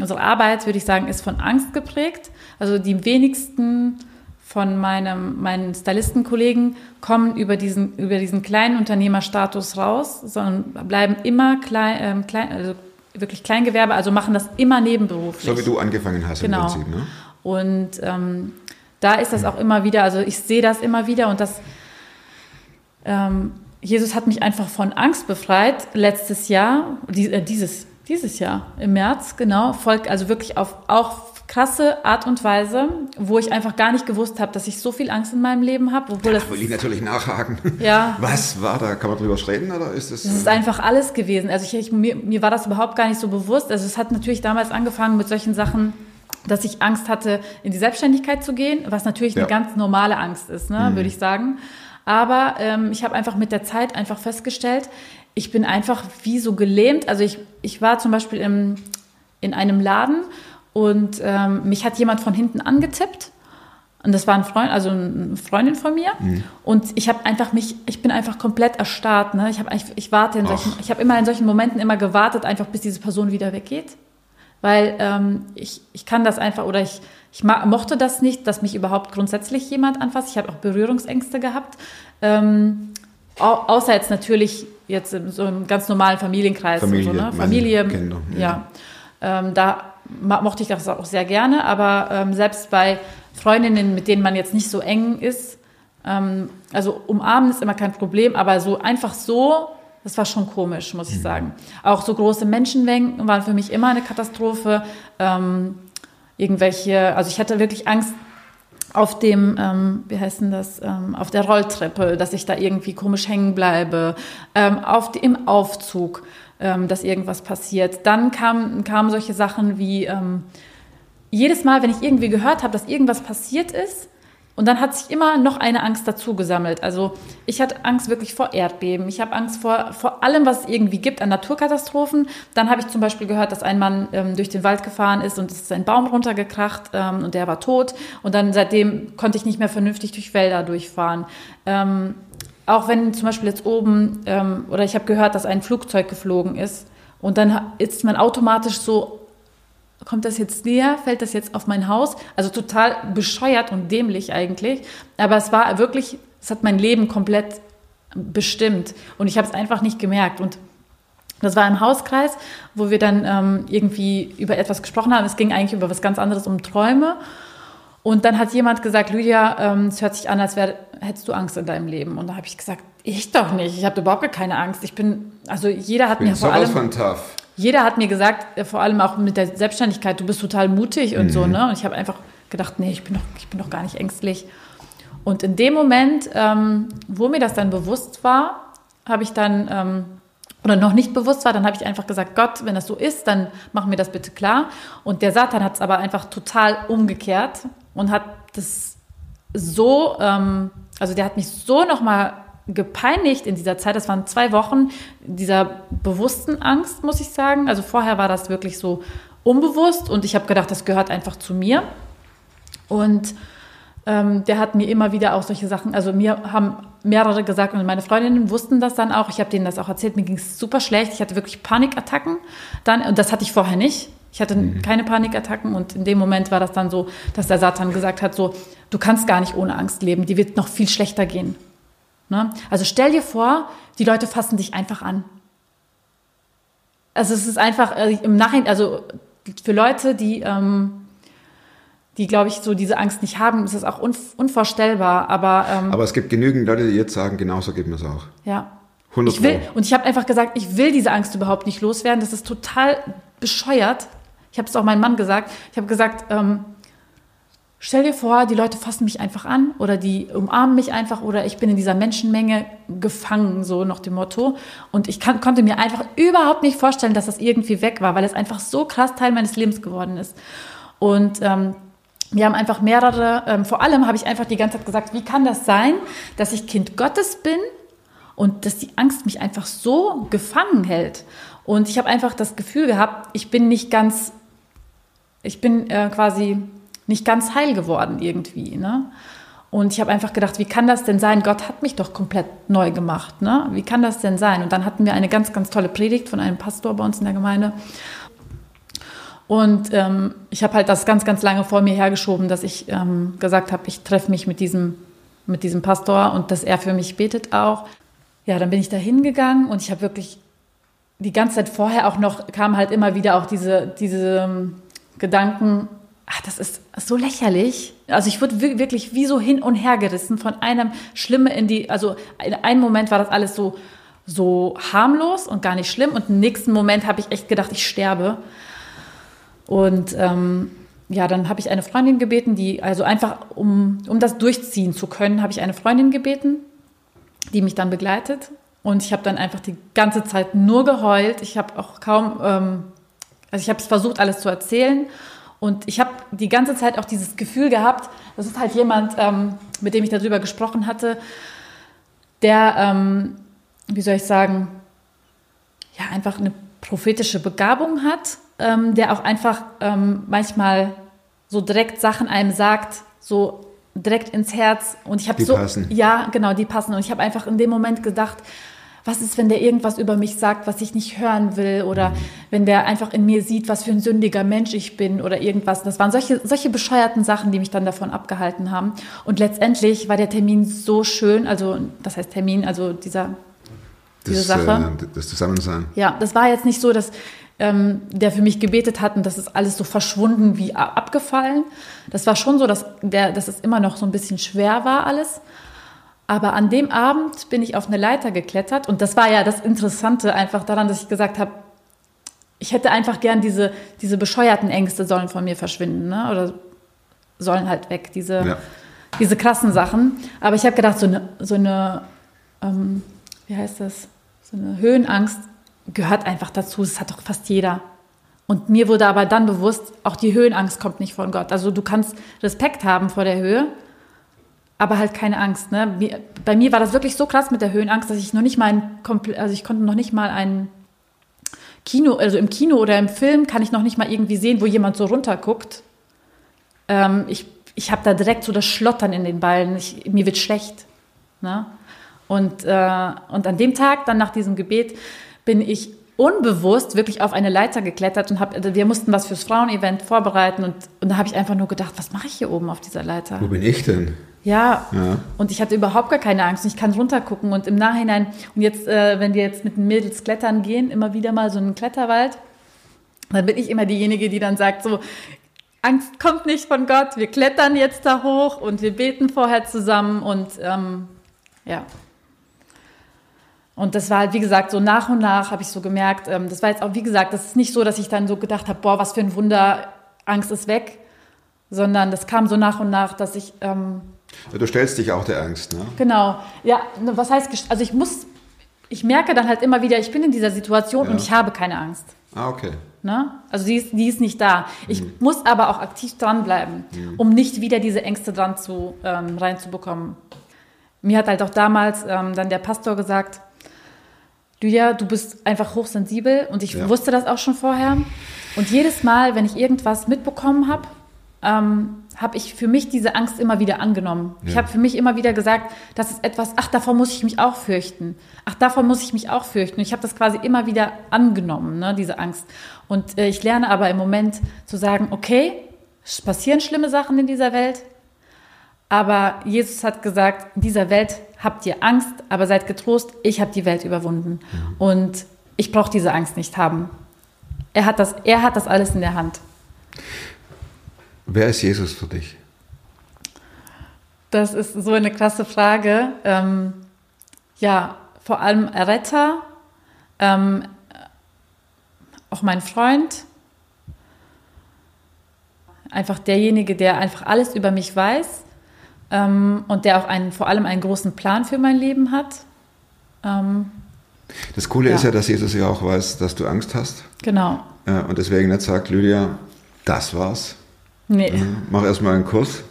unsere Arbeit, würde ich sagen, ist von Angst geprägt. Also die wenigsten von meinem, meinen Stylistenkollegen kommen über diesen, über diesen kleinen Unternehmerstatus raus, sondern bleiben immer klein, ähm, klein also wirklich Kleingewerbe, also machen das immer nebenberuflich. So wie du angefangen hast Genau. im Prinzip. Ne? Und ähm, da ist das auch immer wieder, also ich sehe das immer wieder und das, ähm, Jesus hat mich einfach von Angst befreit letztes Jahr, äh, dieses, dieses Jahr im März, genau, folgt also wirklich auf auch krasse Art und Weise, wo ich einfach gar nicht gewusst habe, dass ich so viel Angst in meinem Leben habe, obwohl das Da will ich natürlich nachhaken. Ja. Was war da? Kann man drüber reden oder ist das? Das ist einfach alles gewesen. Also ich, ich, mir, mir war das überhaupt gar nicht so bewusst. Also es hat natürlich damals angefangen mit solchen Sachen, dass ich Angst hatte, in die Selbstständigkeit zu gehen, was natürlich Ja. eine ganz normale Angst ist, ne, würde ich sagen. Aber ähm, ich habe einfach mit der Zeit einfach festgestellt, ich bin einfach wie so gelähmt. Also ich, ich war zum Beispiel im, in einem Laden und ähm, mich hat jemand von hinten angetippt. Und das war ein Freund, also eine Freundin von mir. Und ich habe einfach mich, ich bin einfach komplett erstarrt. Ne? Ich habe eigentlich, ich warte in solchen, Ach. ich habe immer in solchen Momenten immer gewartet, einfach bis diese Person wieder weggeht. Weil ähm, ich, ich kann das einfach oder ich, ich mochte das nicht, dass mich überhaupt grundsätzlich jemand anfasst. Ich habe auch Berührungsängste gehabt. Ähm, au außer jetzt natürlich jetzt in so einem ganz normalen Familienkreis. Familie, und so, ne? Familie, Kinder, ja. ja. Ähm, da mochte ich das auch sehr gerne, aber ähm, selbst bei Freundinnen, mit denen man jetzt nicht so eng ist, ähm, also umarmen ist immer kein Problem, aber so einfach so, das war schon komisch, muss ich sagen. Auch so große Menschenmengen waren für mich immer eine Katastrophe. Ähm, irgendwelche, also ich hatte wirklich Angst auf dem, ähm, wie heißt denn das, ähm, auf der Rolltreppe, dass ich da irgendwie komisch hängen bleibe, ähm, auf die, im Aufzug, ähm, dass irgendwas passiert. Dann kamen kamen solche Sachen wie ähm, jedes Mal, wenn ich irgendwie gehört habe, dass irgendwas passiert ist, und dann hat sich immer noch eine Angst dazu gesammelt. Also ich hatte Angst wirklich vor Erdbeben. Ich habe Angst vor, vor allem, was es irgendwie gibt an Naturkatastrophen. Dann habe ich zum Beispiel gehört, dass ein Mann ähm, durch den Wald gefahren ist und es ist ein Baum runtergekracht ähm, und der war tot. Und dann seitdem konnte ich nicht mehr vernünftig durch Wälder durchfahren. Ähm, auch wenn zum Beispiel jetzt oben, ähm, oder ich habe gehört, dass ein Flugzeug geflogen ist und dann ist man automatisch so kommt das jetzt näher, fällt das jetzt auf mein Haus? Also total bescheuert und dämlich eigentlich. Aber es war wirklich, es hat mein Leben komplett bestimmt. Und ich habe es einfach nicht gemerkt. Und das war im Hauskreis, wo wir dann ähm, irgendwie über etwas gesprochen haben. Es ging eigentlich über was ganz anderes, um Träume. Und dann hat jemand gesagt, Lydia, ähm, es hört sich an, als wär, hättest du Angst in deinem Leben. Und da habe ich gesagt, ich doch nicht. Ich habe überhaupt keine Angst. Ich bin, also jeder hat Bin mir vor allem... von tough. Jeder hat mir gesagt, äh, vor allem auch mit der Selbstständigkeit, du bist total mutig und Mhm. so, ne? Und ich habe einfach gedacht, nee, ich bin doch, ich bin doch gar nicht ängstlich. Und in dem Moment, ähm, wo mir das dann bewusst war, habe ich dann, ähm, oder noch nicht bewusst war, dann habe ich einfach gesagt, Gott, wenn das so ist, dann mach mir das bitte klar. Und der Satan hat es aber einfach total umgekehrt und hat das so, ähm, also der hat mich so nochmal gepeinigt in dieser Zeit. Das waren zwei Wochen dieser bewussten Angst, muss ich sagen. Also vorher war das wirklich so unbewusst und ich habe gedacht, das gehört einfach zu mir. Und ähm, der hat mir immer wieder auch solche Sachen, also mir haben mehrere gesagt und meine Freundinnen wussten das dann auch. Ich habe denen das auch erzählt. Mir ging es super schlecht. Ich hatte wirklich Panikattacken. Dann und das hatte ich vorher nicht. Ich hatte keine Panikattacken und in dem Moment war das dann so, dass der Satan gesagt hat, so du kannst gar nicht ohne Angst leben. Die wird noch viel schlechter gehen. Ne? Also stell dir vor, die Leute fassen dich einfach an. Also es ist einfach äh, im Nachhinein, also für Leute, die ähm, die, glaube ich, so diese Angst nicht haben, ist das auch unv- unvorstellbar. Aber, ähm, Aber es gibt genügend Leute, die jetzt sagen, genauso geht mir es auch. ja. 100 Ich will, und ich habe einfach gesagt, ich will diese Angst überhaupt nicht loswerden. Das ist total bescheuert. Ich habe es auch meinem Mann gesagt. Ich habe gesagt, ähm, stell dir vor, die Leute fassen mich einfach an oder die umarmen mich einfach oder ich bin in dieser Menschenmenge gefangen, so nach dem Motto. Und ich kann, konnte mir einfach überhaupt nicht vorstellen, dass das irgendwie weg war, weil es einfach so krass Teil meines Lebens geworden ist. Und ähm, wir haben einfach mehrere, ähm, vor allem habe ich einfach die ganze Zeit gesagt, wie kann das sein, dass ich Kind Gottes bin und dass die Angst mich einfach so gefangen hält. Und ich habe einfach das Gefühl gehabt, ich bin nicht ganz, ich bin äh, quasi nicht ganz heil geworden irgendwie. Ne? Und ich habe einfach gedacht, wie kann das denn sein? Gott hat mich doch komplett neu gemacht. Ne? Wie kann das denn sein? Und dann hatten wir eine ganz, ganz tolle Predigt von einem Pastor bei uns in der Gemeinde. Und ähm, ich habe halt das ganz, ganz lange vor mir hergeschoben, dass ich ähm, gesagt habe, ich treffe mich mit diesem, mit diesem Pastor und dass er für mich betet auch. Ja, dann bin ich da hingegangen und ich habe wirklich die ganze Zeit vorher auch noch, kam halt immer wieder auch diese, diese ähm, Gedanken, ach, das ist so lächerlich. Also ich wurde wi- wirklich wie so hin und her gerissen von einem Schlimme in die, also in einem Moment war das alles so, so harmlos und gar nicht schlimm und im nächsten Moment habe ich echt gedacht, ich sterbe. Und ähm, ja, dann habe ich eine Freundin gebeten, die, also einfach, um, um das durchziehen zu können, habe ich eine Freundin gebeten, die mich dann begleitet. Und ich habe dann einfach die ganze Zeit nur geheult. Ich habe auch kaum, ähm, also ich habe es versucht, alles zu erzählen. Und ich habe die ganze Zeit auch dieses Gefühl gehabt, das ist halt jemand, ähm, mit dem ich darüber gesprochen hatte, der, ähm, wie soll ich sagen, ja, einfach eine prophetische Begabung hat, ähm, der auch einfach ähm, manchmal so direkt Sachen einem sagt, so direkt ins Herz. Und ich habe so, passen. ja, genau, die passen. Und ich habe einfach in dem Moment gedacht, was ist, wenn der irgendwas über mich sagt, was ich nicht hören will? Oder wenn der einfach in mir sieht, was für ein sündiger Mensch ich bin oder irgendwas. Das waren solche, solche bescheuerten Sachen, die mich dann davon abgehalten haben. Und letztendlich war der Termin so schön, also das heißt Termin, also dieser, diese Das, Sache. Äh, das Zusammensein. Ja, das war jetzt nicht so, dass ähm, der für mich gebetet hat und das ist alles so verschwunden wie abgefallen. Das war schon so, dass, der, dass es immer noch so ein bisschen schwer war alles. Aber an dem Abend bin ich auf eine Leiter geklettert und das war ja das Interessante einfach daran, dass ich gesagt habe, ich hätte einfach gern diese, diese bescheuerten Ängste sollen von mir verschwinden, ne? oder sollen halt weg, diese, Ja. diese krassen Sachen. Aber ich habe gedacht, so eine, so eine ähm, wie heißt das, so eine Höhenangst gehört einfach dazu. Das hat doch fast jeder. Und mir wurde aber dann bewusst, auch die Höhenangst kommt nicht von Gott. Also du kannst Respekt haben vor der Höhe, aber halt keine Angst. Ne? Bei mir war das wirklich so krass mit der Höhenangst, dass ich noch nicht mal ein, also ich konnte noch nicht mal ein Kino, also im Kino oder im Film kann ich noch nicht mal irgendwie sehen, wo jemand so runterguckt. Ähm, ich ich habe da direkt so das Schlottern in den Beinen. Ich, mir wird schlecht. Ne? Und, äh, und an dem Tag, dann nach diesem Gebet, bin ich unbewusst wirklich auf eine Leiter geklettert und hab, wir mussten was fürs Frauenevent vorbereiten und, und da habe ich einfach nur gedacht, was mache ich hier oben auf dieser Leiter? Wo bin ich denn? Ja. Ja. Und ich hatte überhaupt gar keine Angst. Und ich kann runtergucken und im Nachhinein, und jetzt, äh, wenn wir jetzt mit den Mädels klettern gehen, immer wieder mal so einen Kletterwald, dann bin ich immer diejenige, die dann sagt so, Angst kommt nicht von Gott, wir klettern jetzt da hoch und wir beten vorher zusammen und ähm, ja. Und das war halt, wie gesagt, so nach und nach habe ich so gemerkt, ähm, das war jetzt auch, wie gesagt, das ist nicht so, dass ich dann so gedacht habe, boah, was für ein Wunder, Angst ist weg, sondern das kam so nach und nach, dass ich, ähm, Du stellst dich auch der Angst, ne? genau, ja, ne, was heißt, also ich muss, ich merke dann halt immer wieder, ich bin in dieser Situation Ja. und ich habe keine Angst. Ah, okay. Ne? Also die ist, die ist nicht da. Ich muss aber auch aktiv dranbleiben, um nicht wieder diese Ängste dran zu, ähm, reinzubekommen. Mir hat halt auch damals ähm, dann der Pastor gesagt, Lydia, du bist einfach hochsensibel und ich Ja. wusste das auch schon vorher. Und jedes Mal, wenn ich irgendwas mitbekommen habe, ähm, habe ich für mich diese Angst immer wieder angenommen. Ich Ja. habe für mich immer wieder gesagt, das ist etwas, ach, davor muss ich mich auch fürchten. Ach, davor muss ich mich auch fürchten. Ich habe das quasi immer wieder angenommen, ne, diese Angst. Und äh, ich lerne aber im Moment zu sagen, okay, es passieren schlimme Sachen in dieser Welt, aber Jesus hat gesagt, in dieser Welt habt ihr Angst, aber seid getrost, ich habe die Welt überwunden. Und ich brauche diese Angst nicht haben. Er hat, das, er hat das alles in der Hand. Wer ist Jesus für dich? Das ist so eine krasse Frage. Ähm, ja, vor allem Retter, ähm, auch mein Freund, einfach derjenige, der einfach alles über mich weiß ähm, und der auch einen, vor allem einen großen Plan für mein Leben hat. Ähm, Das Coole Ja. ist ja, dass Jesus ja auch weiß, dass du Angst hast. genau. Ja, und deswegen nicht sagt, Lydia, das war's. Nee. Ja, mach erstmal einen Kurs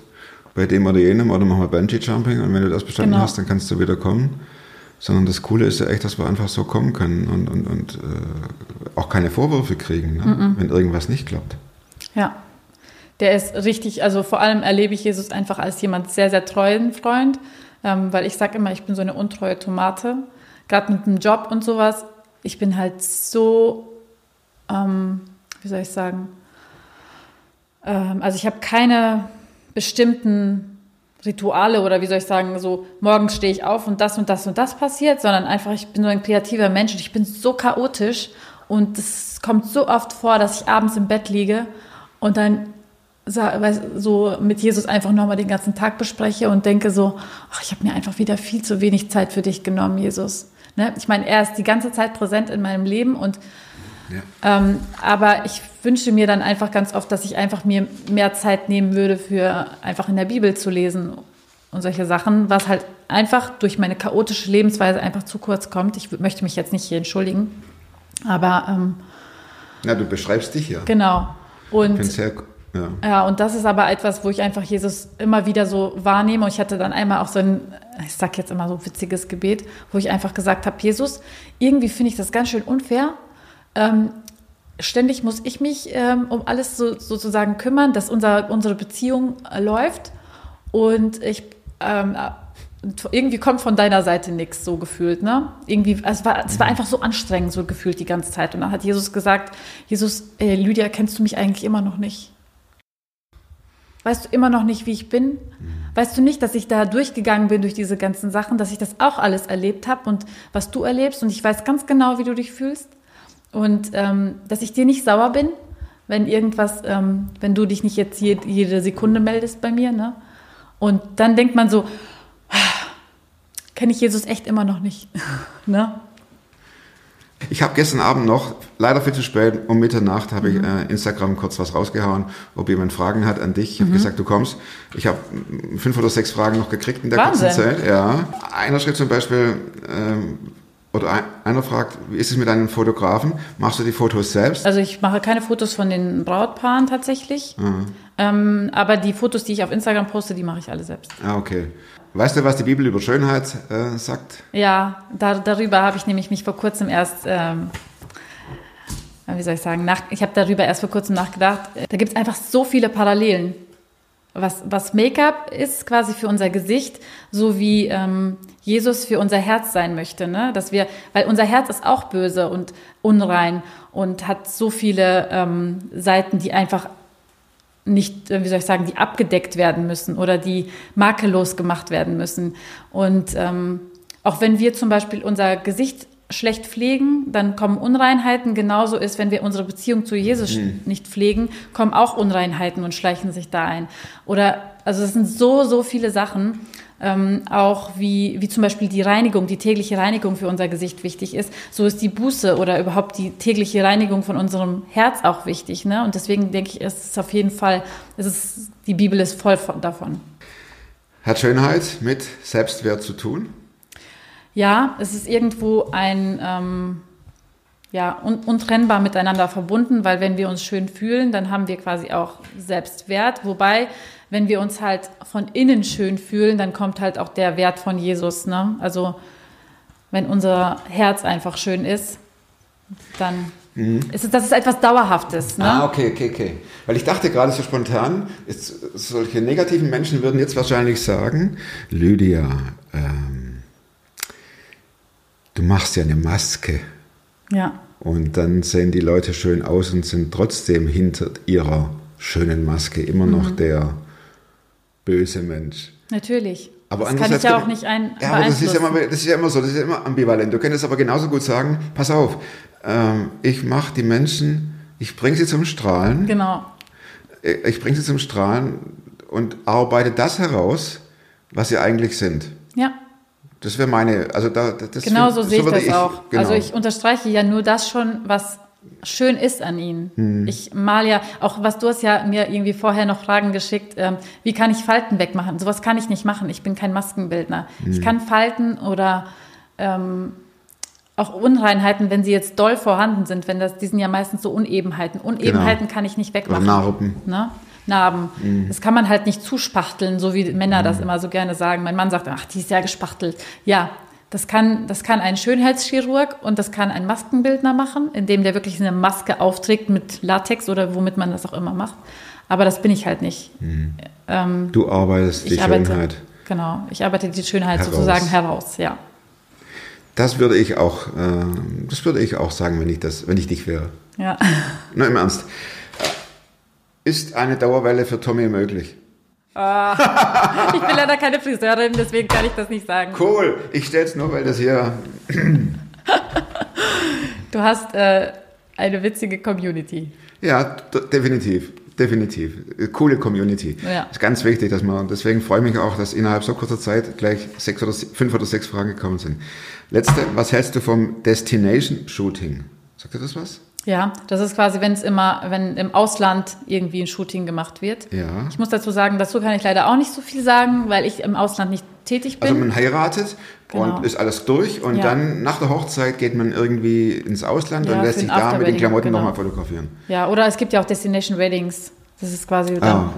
bei dem oder jenem oder mach mal Bungee Jumping und wenn du das bestanden Genau. hast, dann kannst du wieder kommen. Sondern das Coole ist ja echt, dass wir einfach so kommen können und, und, und äh, auch keine Vorwürfe kriegen, ne? wenn irgendwas nicht klappt. Ja, der ist richtig, also vor allem erlebe ich Jesus einfach als jemand sehr, sehr treuen Freund, ähm, weil ich sage immer, ich bin so eine untreue Tomate, gerade mit dem Job und sowas. Ich bin halt so, ähm, wie soll ich sagen, also ich habe keine bestimmten Rituale oder wie soll ich sagen, so morgens stehe ich auf und das und das und das passiert, sondern einfach, ich bin so ein kreativer Mensch und ich bin so chaotisch und es kommt so oft vor, dass ich abends im Bett liege und dann so mit Jesus einfach nochmal den ganzen Tag bespreche und denke so, ach, ich habe mir einfach wieder viel zu wenig Zeit für dich genommen, Jesus. Ne? Ich meine, er ist die ganze Zeit präsent in meinem Leben und ähm, aber ich wünsche mir dann einfach ganz oft, dass ich einfach mir mehr Zeit nehmen würde, für einfach in der Bibel zu lesen und solche Sachen, was halt einfach durch meine chaotische Lebensweise einfach zu kurz kommt. Ich möchte mich jetzt nicht hier entschuldigen, aber ähm, Na, du beschreibst dich ja. genau. Und ja. ja, und das ist aber etwas, wo ich einfach Jesus immer wieder so wahrnehme. Und ich hatte dann einmal auch so ein, ich sag jetzt immer so witziges Gebet, wo ich einfach gesagt habe, Jesus, irgendwie finde ich das ganz schön unfair. Ähm, ständig muss ich mich ähm, um alles so, sozusagen kümmern, dass unser, unsere Beziehung äh, läuft. Und ich ähm, äh, irgendwie kommt von deiner Seite nichts so gefühlt, ne? Irgendwie, es war, es war einfach so anstrengend so gefühlt die ganze Zeit. Und dann hat Jesus gesagt, Jesus, äh, Lydia, kennst du mich eigentlich immer noch nicht? Weißt du immer noch nicht, wie ich bin? Weißt du nicht, dass ich da durchgegangen bin durch diese ganzen Sachen, dass ich das auch alles erlebt habe und was du erlebst und ich weiß ganz genau, wie du dich fühlst? Und ähm, dass ich dir nicht sauer bin, wenn irgendwas, ähm, wenn du dich nicht jetzt jede, jede Sekunde meldest bei mir, ne? Und dann denkt man so, kenne ich Jesus echt immer noch nicht, ne? Ich habe gestern Abend noch, leider viel zu spät, um Mitternacht habe Mhm. ich äh, Instagram kurz was rausgehauen, ob jemand Fragen hat an dich. Ich habe Mhm. gesagt, du kommst. Ich habe mm, fünf oder sechs Fragen noch gekriegt in der Wahnsinn. kurzen Zeit. Ja. Einer schrieb zum Beispiel, ähm, oder ein, einer fragt, wie ist es mit deinen Fotografen? Machst du die Fotos selbst? Also ich mache keine Fotos von den Brautpaaren tatsächlich, ähm, aber die Fotos, die ich auf Instagram poste, die mache ich alle selbst. Ah, okay. Weißt du, was die Bibel über Schönheit äh, sagt? Ja, da, darüber habe ich nämlich mich vor kurzem erst, ähm, wie soll ich sagen, nach, ich habe darüber erst vor kurzem nachgedacht. Da gibt es einfach so viele Parallelen. Was, was Make-up ist quasi für unser Gesicht, so wie ähm, Jesus für unser Herz sein möchte, ne? Dass wir, weil unser Herz ist auch böse und unrein und hat so viele ähm, Seiten, die einfach nicht, äh, wie soll ich sagen, die abgedeckt werden müssen oder die makellos gemacht werden müssen. Und ähm, auch wenn wir zum Beispiel unser Gesicht schlecht pflegen, dann kommen Unreinheiten. Genauso ist, wenn wir unsere Beziehung zu Jesus nicht pflegen, kommen auch Unreinheiten und schleichen sich da ein. Oder, also es sind so, so viele Sachen. Ähm, auch wie, wie zum Beispiel die Reinigung, die tägliche Reinigung für unser Gesicht wichtig ist, so ist die Buße oder überhaupt die tägliche Reinigung von unserem Herz auch wichtig. Ne? Und deswegen denke ich, es ist auf jeden Fall, es ist, die Bibel ist voll von, davon. Hat Schönheit mit Selbstwert zu tun? Ja, es ist irgendwo ein, ähm, ja, un untrennbar miteinander verbunden, weil wenn wir uns schön fühlen, dann haben wir quasi auch Selbstwert. Wobei, wenn wir uns halt von innen schön fühlen, dann kommt halt auch der Wert von Jesus. Ne? Also wenn unser Herz einfach schön ist, dann ist es, das ist etwas Dauerhaftes. Ne? Ah, okay, okay, okay. Weil ich dachte gerade so spontan, ist, solche negativen Menschen würden jetzt wahrscheinlich sagen, Lydia, ähm, du machst ja eine Maske. Ja. Und dann sehen die Leute schön aus und sind trotzdem hinter ihrer schönen Maske immer noch Mhm. der böse Mensch. Natürlich. Aber das kann ich ja auch nicht ein Ja, aber das ist ja, immer, das ist ja immer so, das ist ja immer ambivalent. Du könntest aber genauso gut sagen, pass auf, ähm, ich mache die Menschen, ich bringe sie zum Strahlen, Genau. ich bringe sie zum Strahlen und arbeite das heraus, was sie eigentlich sind. Ja. Das wäre meine, also da, das Genau so sehe ich das auch. genau. Also ich unterstreiche ja nur das schon, was schön ist an ihnen. Hm. Ich mal ja, auch was du hast ja mir irgendwie vorher noch Fragen geschickt, ähm, wie kann ich Falten wegmachen? Sowas kann ich nicht machen. Ich bin kein Maskenbildner. Ich Hm. kann Falten oder ähm, auch Unreinheiten, wenn sie jetzt doll vorhanden sind, wenn das, die sind ja meistens so Unebenheiten. Unebenheiten kann ich nicht Oder wegmachen. Narben. Ne? Narben. Das kann man halt nicht zuspachteln, so wie Männer das immer so gerne sagen. Mein Mann sagt, ach, die ist ja gespachtelt. Ja, das kann, das kann ein Schönheitschirurg und das kann ein Maskenbildner machen, indem der wirklich eine Maske aufträgt mit Latex oder womit man das auch immer macht. Aber das bin ich halt nicht. Ähm, Du arbeitest die ich arbeite, Schönheit. Genau, ich arbeite die Schönheit Heraus. sozusagen heraus, ja. Das würde ich auch, äh, das würde ich auch sagen, wenn ich das, wenn ich dich wäre. ja. Na, im Ernst. Ist eine Dauerwelle für Tommy möglich? Ich bin leider keine Friseurin, deswegen kann ich das nicht sagen. Cool. Ich stelle es nur, weil das hier Du hast äh, eine witzige Community. Ja, definitiv. Definitiv. Coole Community. Ja. Ist ganz wichtig, dass man, deswegen freue ich mich auch, dass innerhalb so kurzer Zeit gleich sechs oder fünf oder sechs Fragen gekommen sind. Letzte, was hältst du vom Destination Shooting? Sagt dir das was? Ja, das ist quasi, wenn es immer, wenn im Ausland irgendwie ein Shooting gemacht wird. Ja. Ich muss dazu sagen, dazu kann ich leider auch nicht so viel sagen, weil ich im Ausland nicht tätig bin. Also man heiratet Genau. und ist alles durch und Ja. dann nach der Hochzeit geht man irgendwie ins Ausland Ja, und lässt sich da mit den Klamotten genau. nochmal fotografieren. ja, oder es gibt ja auch Destination Weddings. Das ist quasi Ah. dann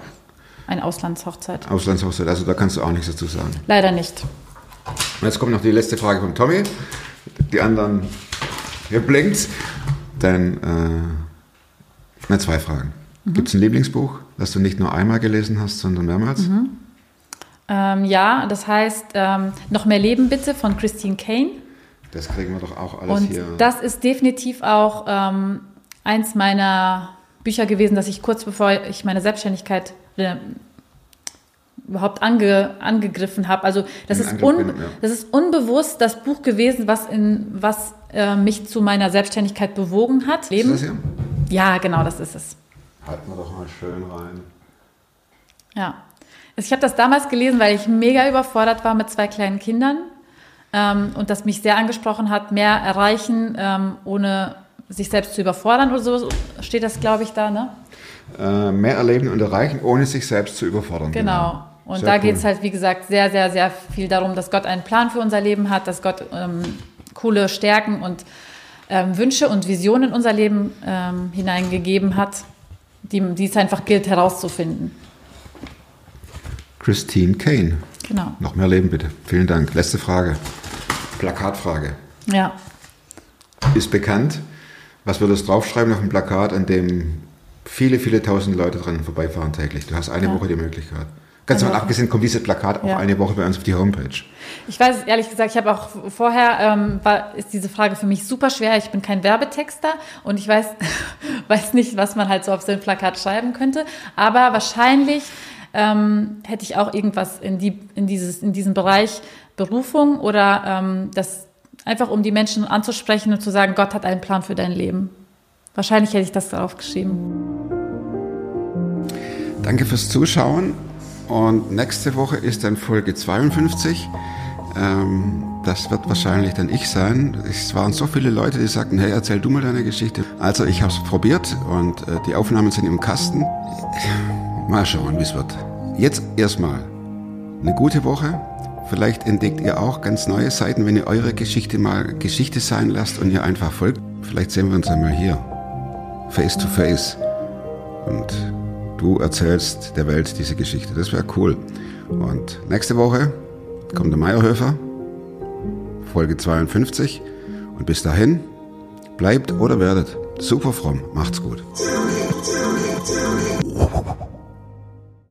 eine Auslandshochzeit. Auslandshochzeit, also da kannst du auch nichts dazu sagen. Leider nicht. Und jetzt kommt noch die letzte Frage von Tommy. Die anderen, hier blinkt's. Dann, äh, ne, zwei Fragen. Mhm. Gibt es ein Lieblingsbuch, das du nicht nur einmal gelesen hast, sondern mehrmals? Mhm. Ähm, ja, das heißt ähm, Noch mehr Leben bitte von Christine Kane. Das kriegen wir doch auch alles Und hier. das ist definitiv auch ähm, eins meiner Bücher gewesen, dass ich kurz bevor ich meine Selbstständigkeit äh, überhaupt ange, angegriffen habe. Also das ist, un, bin, ja. das ist unbewusst das Buch gewesen, was, in, was äh, mich zu meiner Selbstständigkeit bewogen hat. Ist Leben. das hier? Ja, genau, das ist es. Halten wir doch mal schön rein. Ja. Ich habe das damals gelesen, weil ich mega überfordert war mit zwei kleinen Kindern ähm, und das mich sehr angesprochen hat, mehr erreichen, ähm, ohne sich selbst zu überfordern oder so steht das, glaube ich, da, ne? Äh, mehr erleben und erreichen, ohne sich selbst zu überfordern. Genau. Und Sehr da cool. geht es halt, wie gesagt, sehr, sehr, sehr viel darum, dass Gott einen Plan für unser Leben hat, dass Gott ähm, coole Stärken und ähm, Wünsche und Visionen in unser Leben ähm, hineingegeben hat, die, die es einfach gilt herauszufinden. Christine Kane. Genau. Noch mehr Leben bitte. Vielen Dank. Letzte Frage. Plakatfrage. Ja. Ist bekannt, was wird es draufschreiben auf dem Plakat, an dem viele, viele tausend Leute dran vorbeifahren täglich? Du hast eine Ja. Woche die Möglichkeit. Ganz mal Woche. abgesehen kommt dieses Plakat auch Ja. eine Woche bei uns auf die Homepage. Ich weiß ehrlich gesagt, ich habe auch vorher, ähm, war, ist diese Frage für mich super schwer. Ich bin kein Werbetexter und ich weiß, weiß nicht, was man halt so auf so ein Plakat schreiben könnte. Aber wahrscheinlich ähm, hätte ich auch irgendwas in, die, in, dieses, in diesem Bereich Berufung oder ähm, das einfach um die Menschen anzusprechen und zu sagen, Gott hat einen Plan für dein Leben. Wahrscheinlich hätte ich das darauf geschrieben. Danke fürs Zuschauen. Und nächste Woche ist dann Folge 52. Ähm, das wird wahrscheinlich dann ich sein. Es waren so viele Leute, die sagten, hey, erzähl du mal deine Geschichte. Also ich habe es probiert und äh, die Aufnahmen sind im Kasten. Mal schauen, wie es wird. Jetzt erstmal eine gute Woche. Vielleicht entdeckt ihr auch ganz neue Seiten, wenn ihr eure Geschichte mal Geschichte sein lasst und ihr einfach folgt. Vielleicht sehen wir uns einmal hier. Face to face. Und du erzählst der Welt diese Geschichte. Das wäre cool. Und nächste Woche kommt der Meierhöfer, Folge 52. Und bis dahin, bleibt oder werdet super fromm. Macht's gut.